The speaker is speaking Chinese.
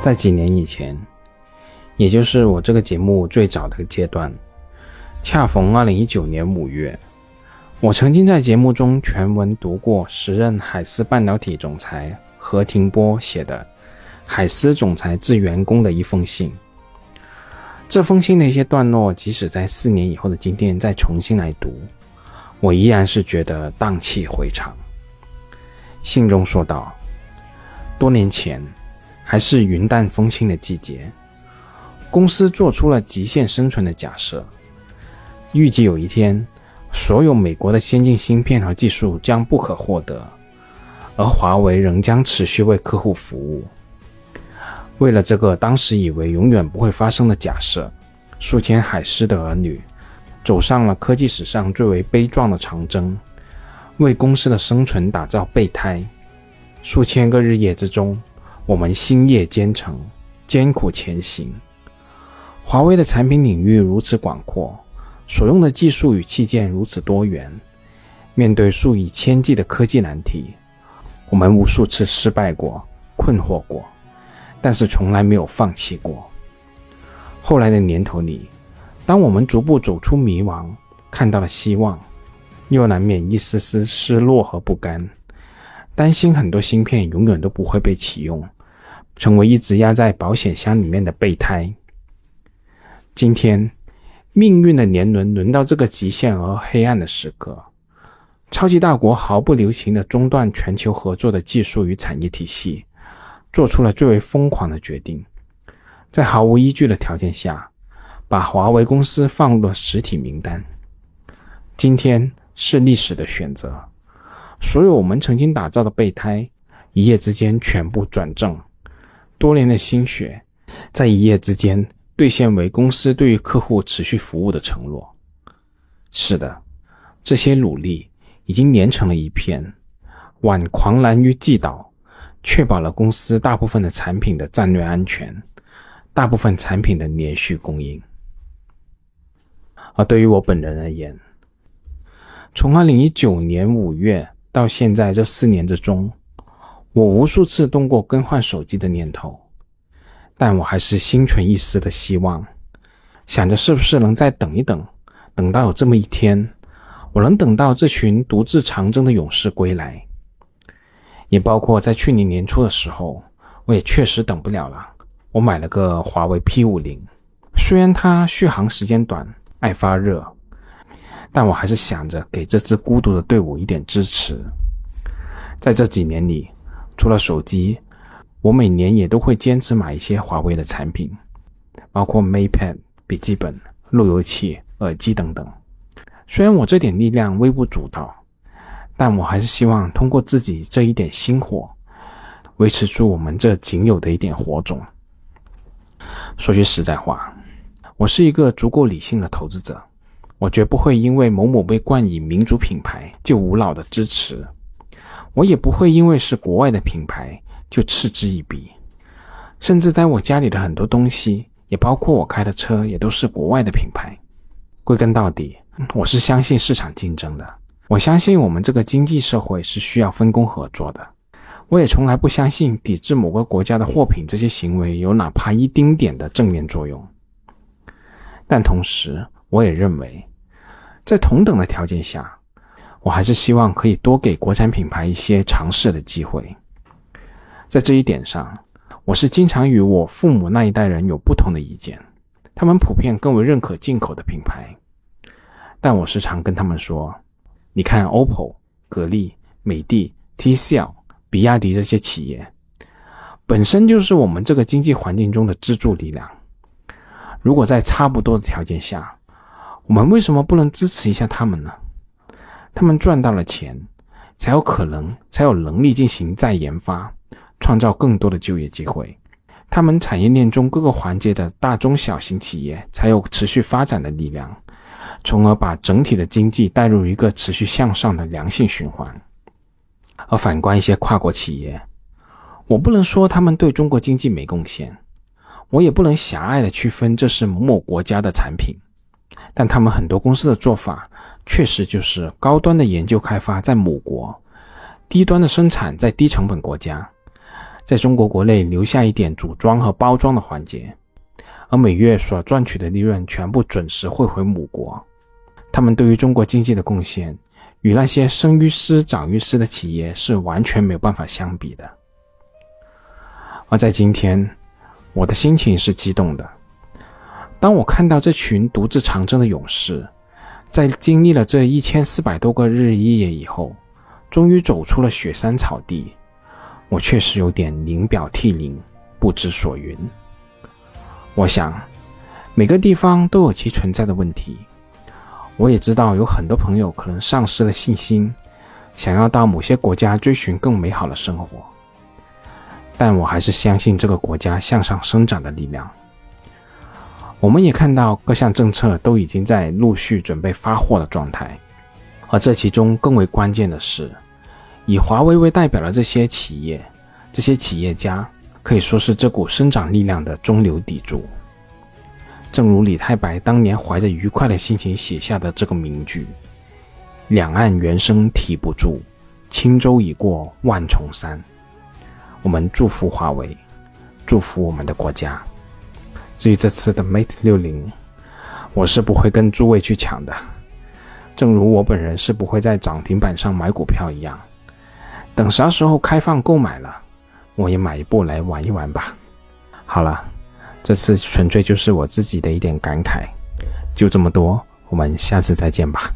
在几年以前，也就是我这个节目最早的阶段，恰逢二零一九年五月，我曾经在节目中全文读过时任海思半导体总裁何庭波写的海思总裁致员工的一封信。这封信的一些段落，即使在四年以后的今天再重新来读，我依然是觉得荡气回肠。信中说道：“多年前，还是云淡风轻的季节，公司做出了极限生存的假设，预计有一天，所有美国的先进芯片和技术将不可获得，而华为仍将持续为客户服务。”为了这个当时以为永远不会发生的假设，数千海狮的儿女走上了科技史上最为悲壮的长征，为公司的生存打造备胎。数千个日夜之中，我们星夜兼程，艰苦前行。华为的产品领域如此广阔，所用的技术与器件如此多元，面对数以千计的科技难题，我们无数次失败过，困惑过。但是从来没有放弃过。后来的年头里，当我们逐步走出迷茫，看到了希望，又难免一丝丝失落和不甘，担心很多芯片永远都不会被启用，成为一直压在保险箱里面的备胎。今天，命运的年轮轮到这个极限而黑暗的时刻，超级大国毫不留情地中断全球合作的技术与产业体系。做出了最为疯狂的决定，在毫无依据的条件下，把华为公司放入了实体名单。今天是历史的选择，所有我们曾经打造的备胎，一夜之间全部转正。多年的心血，在一夜之间兑现为公司对于客户持续服务的承诺。是的，这些努力已经连成了一片，挽狂澜于既倒。确保了公司大部分的产品的战略安全，大部分产品的连续供应。而对于我本人而言，从二零一九年五月到现在这四年之中，我无数次动过更换手机的念头，但我还是心存一丝的希望，想着是不是能再等一等，等到有这么一天，我能等到这群独自长征的勇士归来。也包括在去年年初的时候，我也确实等不了了。我买了个华为 P 五零，虽然它续航时间短，爱发热，但我还是想着给这支孤独的队伍一点支持。在这几年里，除了手机，我每年也都会坚持买一些华为的产品，包括 MatePad、笔记本、路由器、耳机等等。虽然我这点力量微不足道。但我还是希望通过自己这一点星火，维持住我们这仅有的一点火种。说句实在话，我是一个足够理性的投资者，我绝不会因为某某被冠以民族品牌就无脑的支持，我也不会因为是国外的品牌就嗤之以鼻。甚至在我家里的很多东西，也包括我开的车，也都是国外的品牌。归根到底，我是相信市场竞争的。我相信我们这个经济社会是需要分工合作的。我也从来不相信抵制某个国家的货品这些行为有哪怕一丁点的正面作用。但同时，我也认为，在同等的条件下，我还是希望可以多给国产品牌一些尝试的机会。在这一点上，我是经常与我父母那一代人有不同的意见。他们普遍更为认可进口的品牌，但我时常跟他们说。你看，OPPO、格力、美的、TCL、比亚迪这些企业，本身就是我们这个经济环境中的支柱力量。如果在差不多的条件下，我们为什么不能支持一下他们呢？他们赚到了钱，才有可能，才有能力进行再研发，创造更多的就业机会。他们产业链中各个环节的大中小型企业，才有持续发展的力量。从而把整体的经济带入一个持续向上的良性循环。而反观一些跨国企业，我不能说他们对中国经济没贡献，我也不能狭隘的区分这是某某国家的产品，但他们很多公司的做法确实就是高端的研究开发在母国，低端的生产在低成本国家，在中国国内留下一点组装和包装的环节，而每月所赚取的利润全部准时汇回母国。他们对于中国经济的贡献，与那些生于斯长于斯的企业是完全没有办法相比的。而在今天，我的心情是激动的。当我看到这群独自长征的勇士，在经历了这一千四百多个日一夜以后，终于走出了雪山草地。我确实有点临表涕零，不知所云。我想，每个地方都有其存在的问题。我也知道有很多朋友可能丧失了信心，想要到某些国家追寻更美好的生活。但我还是相信这个国家向上生长的力量。我们也看到各项政策都已经在陆续准备发货的状态，而这其中更为关键的是。以华为为代表的这些企业，这些企业家可以说是这股生长力量的中流砥柱。正如李太白当年怀着愉快的心情写下的这个名句：“两岸猿声啼不住，轻舟已过万重山。”我们祝福华为，祝福我们的国家。至于这次的 Mate 六零，我是不会跟诸位去抢的，正如我本人是不会在涨停板上买股票一样。等啥时候开放购买了，我也买一部来玩一玩吧。好了，这次纯粹就是我自己的一点感慨，就这么多，我们下次再见吧。